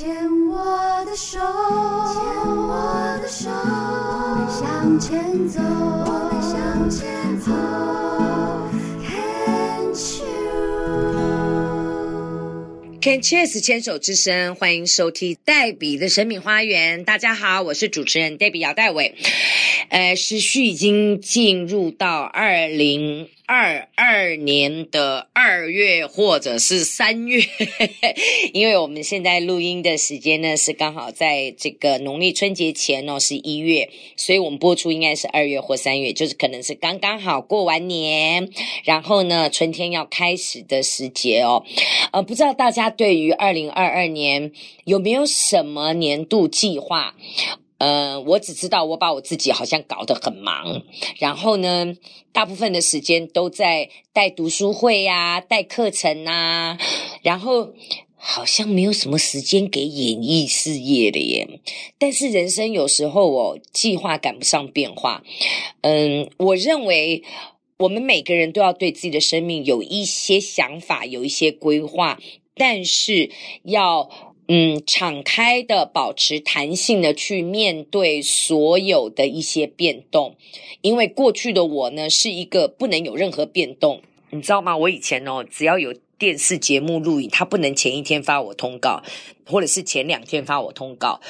牵我的手，牵我的手，我们向前走，我们向前走。Can Cheers 牵手之声，欢迎收听黛比的神秘花园。大家好，我是主持人黛比姚黛伟。呃，时序已经进入到二零二二年的二月或者是三月，因为我们现在录音的时间呢是刚好在这个农历春节前哦，是一月，所以我们播出应该是二月或三月，就是可能是刚刚好过完年，然后呢春天要开始的时节哦。呃，不知道大家对于二零二二年有没有什么年度计划？呃，我只知道我把我自己好像搞得很忙，然后呢，大部分的时间都在带读书会呀、带课程呐，然后好像没有什么时间给演艺事业的耶。但是人生有时候哦，计划赶不上变化。嗯，我认为我们每个人都要对自己的生命有一些想法，有一些规划，但是要。嗯，敞开的，保持弹性的去面对所有的一些变动，因为过去的我呢，是一个不能有任何变动，你知道吗？我以前哦，只要有电视节目录影，他不能前一天发我通告，或者是前两天发我通告，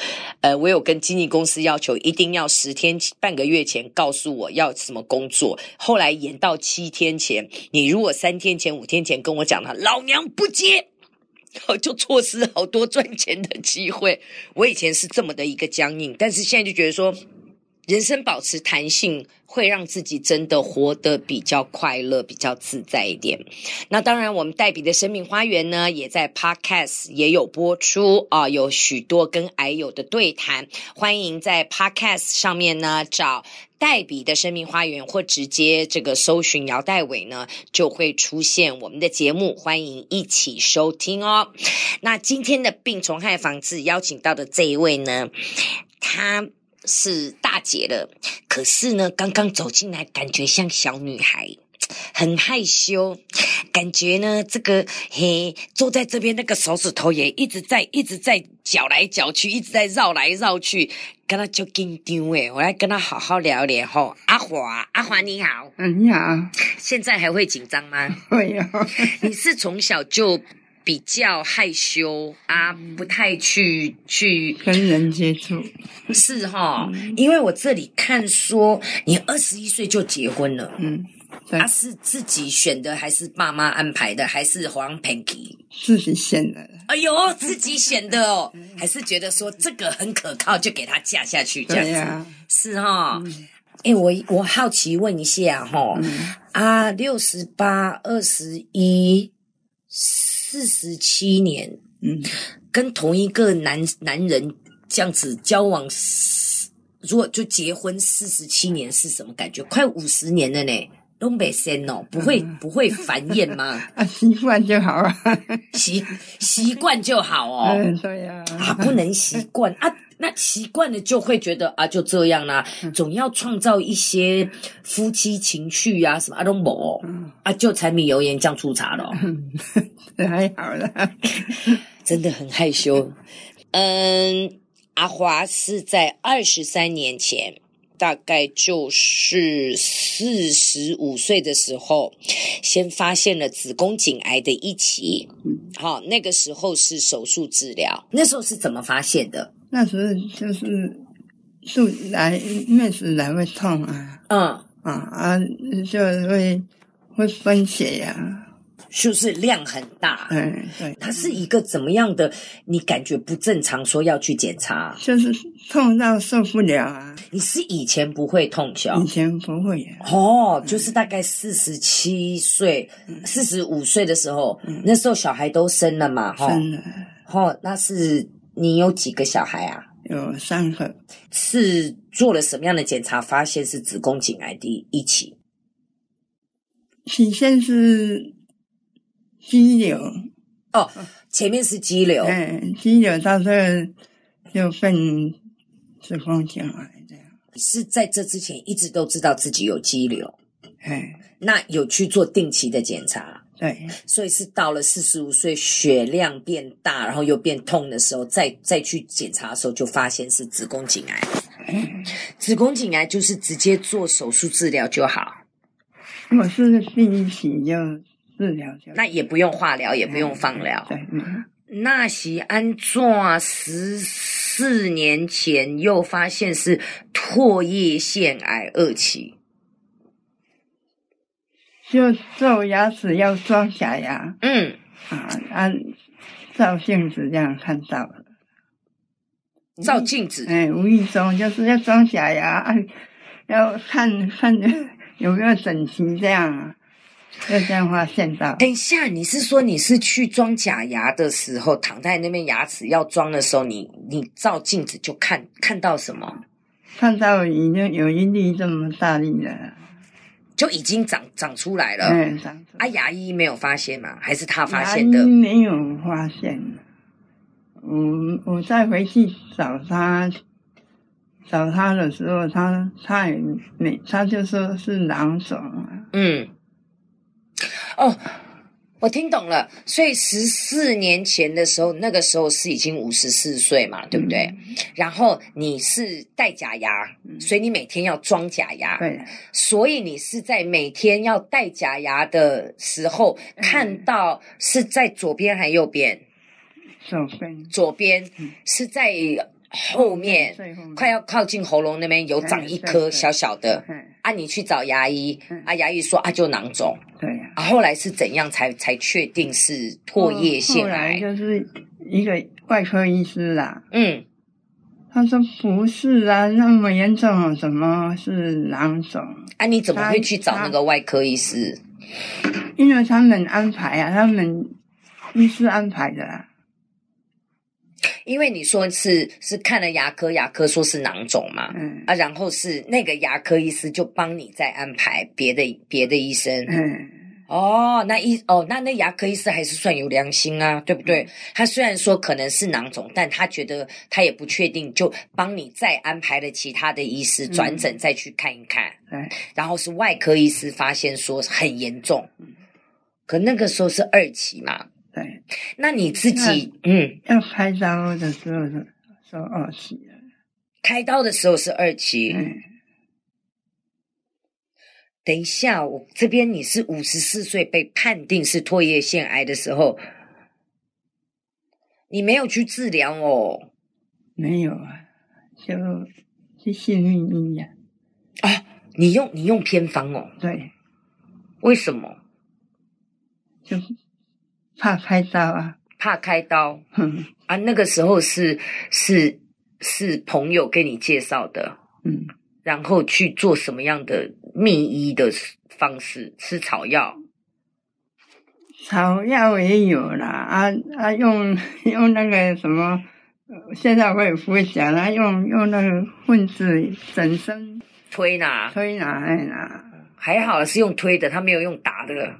呃，我有跟经纪公司要求，一定要十天半个月前告诉我要什么工作，后来延到七天前，你如果三天前、五天前跟我讲了，老娘不接。就错失好多赚钱的机会。我以前是这么的一个僵硬，但是现在就觉得说，人生保持弹性，会让自己真的活得比较快乐、比较自在一点。那当然，我们黛比的生命花园呢，也在 Podcast 也有播出啊，有许多跟癌友的对谈。欢迎在 Podcast 上面呢找黛比的生命花园，或直接这个搜寻姚代伟呢，就会出现我们的节目。欢迎一起收听哦。那今天的病虫害防治邀请到的这一位呢，他。是大姐了，可是呢，刚刚走进来，感觉像小女孩，很害羞，感觉呢，这个嘿，坐在这边那个手指头也一直在一直在搅来搅去，一直在绕来绕去，跟他就紧张诶，我来跟他好好聊聊吼。阿华，阿华你好，嗯，你好，现在还会紧张吗？会啊，你是从小就。比较害羞啊，不太去去跟人接触，是哈，因为我这里看说你二十一岁就结婚了，嗯，他、啊、是自己选的还是爸妈安排的，还是黄 Panky 自己选的？哎呦，自己选的哦，还是觉得说这个很可靠，就给他嫁下去这样子，是哈。哎、嗯，我我好奇问一下哈，嗯、啊，六十八二十一。四十七年，嗯，跟同一个男男人这样子交往，如果就结婚四十七年是什么感觉？快五十年了呢，东北生哦，不会、嗯、不会烦厌吗？啊，习惯就好。啊，习习惯就好哦。嗯，对呀、啊，啊，不能习惯。啊。那习惯了就会觉得啊，就这样啦，总要创造一些夫妻情趣啊，什么啊都没，啊就柴米油盐酱醋茶了，还好了，真的很害羞。嗯，阿华是在二十三年前，大概就是四十五岁的时候，先发现了子宫颈癌的一期，好，那个时候是手术治疗，那时候是怎么发现的？那时候就是肚来月子来会痛啊，嗯。啊啊就会会分血呀、啊，就是量很大，嗯对，它是一个怎么样的？你感觉不正常，说要去检查，就是痛到受不了啊。你是以前不会痛小？以前不会哦，就是大概四十七岁、四十五岁的时候，嗯、那时候小孩都生了嘛，生了，哦，那是。你有几个小孩啊？有三个。是做了什么样的检查，发现是子宫颈癌第一期？起先是肌瘤。哦，前面是肌瘤。嗯，肌瘤到这就分子宫颈癌这样。是在这之前一直都知道自己有肌瘤。嗯，那有去做定期的检查？对，所以是到了四十五岁，血量变大，然后又变痛的时候，再再去检查的时候，就发现是子宫颈癌。嗯、子宫颈癌就是直接做手术治疗就好。我是第一期就治疗就，那也不用化疗，也不用放疗。对，嗯、安怎十四年前又发现是唾液腺癌二期。就做牙齿要装假牙，嗯，啊，啊，照镜子这样看到了，照镜子，哎，无意中就是要装假牙，啊，要看看有没有整齐这样啊，就这样发现到。等一下，你是说你是去装假牙的时候，躺在那边牙齿要装的时候，你你照镜子就看看到什么？看到已经有一粒这么大粒了。就已经长长出来了，嗯，长出来。啊，牙医没有发现吗？还是他发现的？没有发现。我我再回去找他，找他的时候，他他也没，他就说是囊肿。嗯，哦。我听懂了，所以十四年前的时候，那个时候是已经五十四岁嘛，对不对？嗯、然后你是戴假牙，所以你每天要装假牙。对，所以你是在每天要戴假牙的时候，看到是在左边还是右边？左边。左边是在。后面快要靠近喉咙那边有长一颗小小的，啊，你去找牙医，啊，牙医说啊就囊肿，对，啊，后来是怎样才才确定是唾液腺癌？后来就是一个外科医师啦，嗯，他说不是啊，那么严重，怎么是囊肿？啊，你怎么会去找那个外科医师？因为他们安排啊，他们医师安排的啦。因为你说是是看了牙科，牙科说是囊肿嘛，嗯。啊，然后是那个牙科医师就帮你再安排别的别的医生，嗯，哦，那医哦，那那牙科医师还是算有良心啊，对不对？他虽然说可能是囊肿，但他觉得他也不确定，就帮你再安排了其他的医师转诊再去看一看，嗯，然后是外科医师发现说很严重，可那个时候是二期嘛。对，那你自己嗯，要开刀的时候是是二期了，开刀的时候是二期。嗯，等一下，我这边你是五十四岁被判定是唾液腺癌的时候，你没有去治疗哦？没有啊，就是幸运医呀。啊，你用你用偏方哦？对，为什么？就。怕开刀啊！怕开刀。嗯啊，那个时候是是是朋友给你介绍的。嗯，然后去做什么样的秘医的方式？吃草药？草药也有啦。啊啊，用用那个什么？现在我也不会讲了。用用那个混子整身推拿，推拿哎拿，还好是用推的，他没有用打的。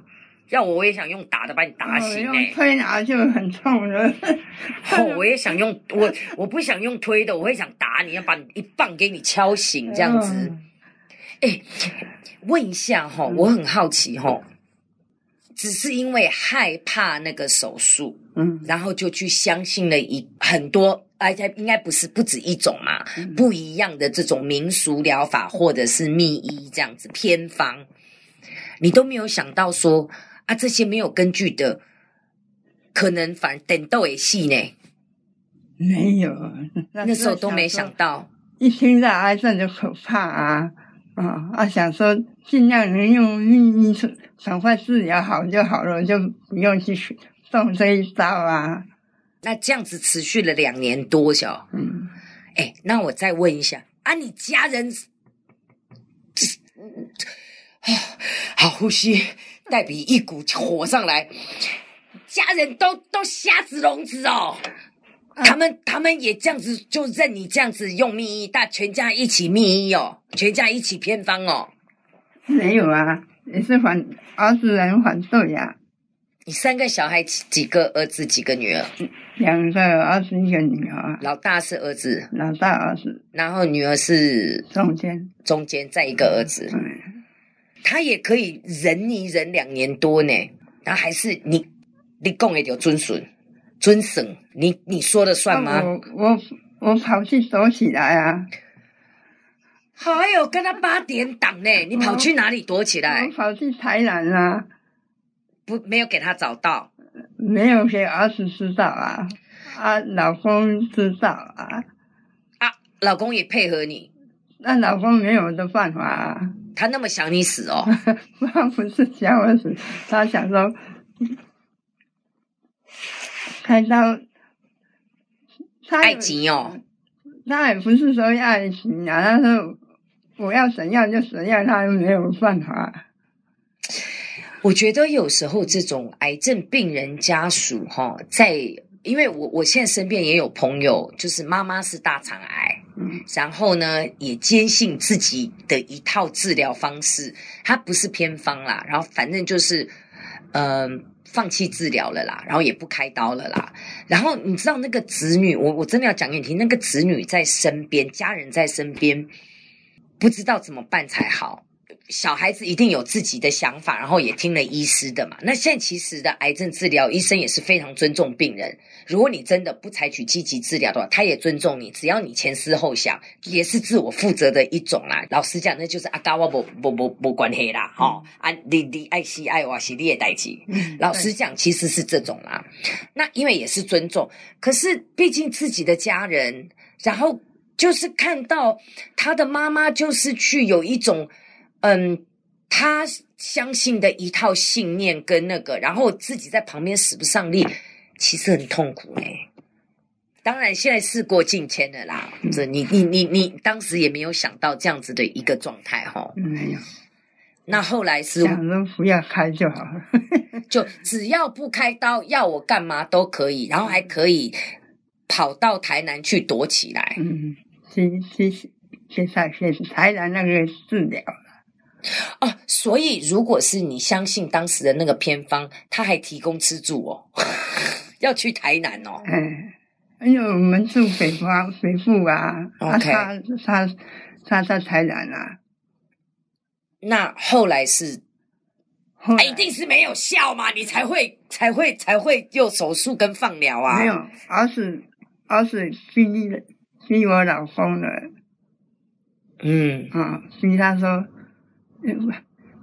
要我，我也想用打的把你打醒，欸。推拿就很痛了。哦，我也想用我，我不想用推的，我会想打你，要把你一棒给你敲醒这样子。哎，欸，问一下哈，我很好奇哈，只是因为害怕那个手术，嗯，然后就去相信了一很多，而且应该不是不止一种嘛，不一样的这种民俗疗法或者是秘医这样子偏方，你都没有想到说。啊，这些没有根据的，可能反等到也戏呢？没有，那时候都没想到。一听到癌症就可怕啊！啊啊，想说尽量能用秘医赶快治疗好就好了，就不用去动这一招啊。那这样子持续了两年多，小嗯，哎，那我再问一下啊，你家人，啊，好呼吸。黛比一股火上来，家人都都瞎子聋子哦，啊、他们他们也这样子就认你这样子用秘医，大全家一起秘医哦，全家一起偏方哦。没有啊，也是反儿子人反对呀、啊。你三个小孩几个儿子几个女儿？两个儿子一个女儿。老大是儿子，老大儿子，然后女儿是中间，中间再一个儿子。嗯。他也可以忍你忍两年多呢，然后还是你你讲的就遵守遵守，你你说了算吗？我我我跑去躲起来啊！还有跟他八点档呢，你跑去哪里躲起来？我跑去台南啊，不没有给他找到，没有给儿子知道啊，啊，老公知道啊，啊，老公也配合你，那老公没有的办法啊，他那么想你死哦，他不是想我死，他想说开刀，他爱情哦，他也不是说爱情啊，他说。我要怎样就怎样，他没有办法。我觉得有时候这种癌症病人家属哈，在因为我我现在身边也有朋友，就是妈妈是大肠癌，嗯，然后呢也坚信自己的一套治疗方式，它不是偏方啦，然后反正就是嗯、放弃治疗了啦，然后也不开刀了啦，然后你知道那个子女，我我真的要讲给你听，那个子女在身边，家人在身边。不知道怎么办才好，小孩子一定有自己的想法，然后也听了医师的嘛。那现在其实的癌症治疗，医生也是非常尊重病人。如果你真的不采取积极治疗的话，他也尊重你，只要你前思后想，也是自我负责的一种啦。老实讲，那就是阿嘎我不不不不关系啦，哈、嗯、啊，你你爱惜爱我是你的代志。老实讲，其实是这种啦。那因为也是尊重，可是毕竟自己的家人，然后。就是看到他的妈妈，就是去有一种，嗯，他相信的一套信念跟那个，然后自己在旁边使不上力，其实很痛苦哎。当然，现在事过境迁了啦，这你你你你当时也没有想到这样子的一个状态哈。没有。那后来是想说不要开就好了，就只要不开刀，要我干嘛都可以，然后还可以跑到台南去躲起来。嗯。去去去上去台南那个治疗了哦，所以如果是你相信当时的那个偏方，他还提供吃住哦，要去台南哦。嗯，因为我们住北方北部啊，OK，他他他在台南啊。那后来是，后来一定是没有效嘛，你才会才会才会做手术跟放疗啊。没有，而是而是逼的。逼我老公了，嗯啊，逼他说，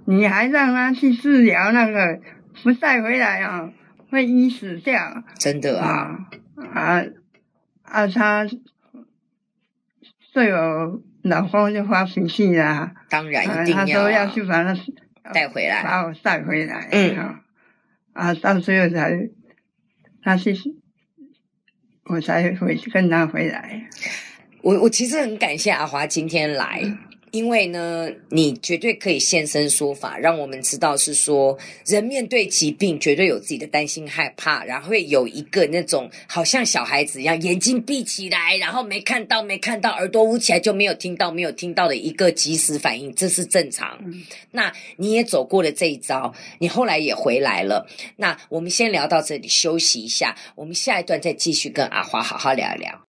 你还让他去治疗那个，不带回来啊，会医死掉。真的啊，啊啊，他对我老公就发脾气了。当然一定要、啊，他说要去把他带回来，把我带回来。嗯啊，啊，到最后才他去。我才回去跟他回来。我我其实很感谢阿华今天来，因为呢，你绝对可以现身说法，让我们知道是说，人面对疾病绝对有自己的担心害怕，然后会有一个那种好像小孩子一样，眼睛闭起来，然后没看到没看到，耳朵捂起来就没有听到没有听到的一个即时反应，这是正常。嗯、那你也走过了这一招，你后来也回来了。那我们先聊到这里，休息一下，我们下一段再继续跟阿华好好聊一聊。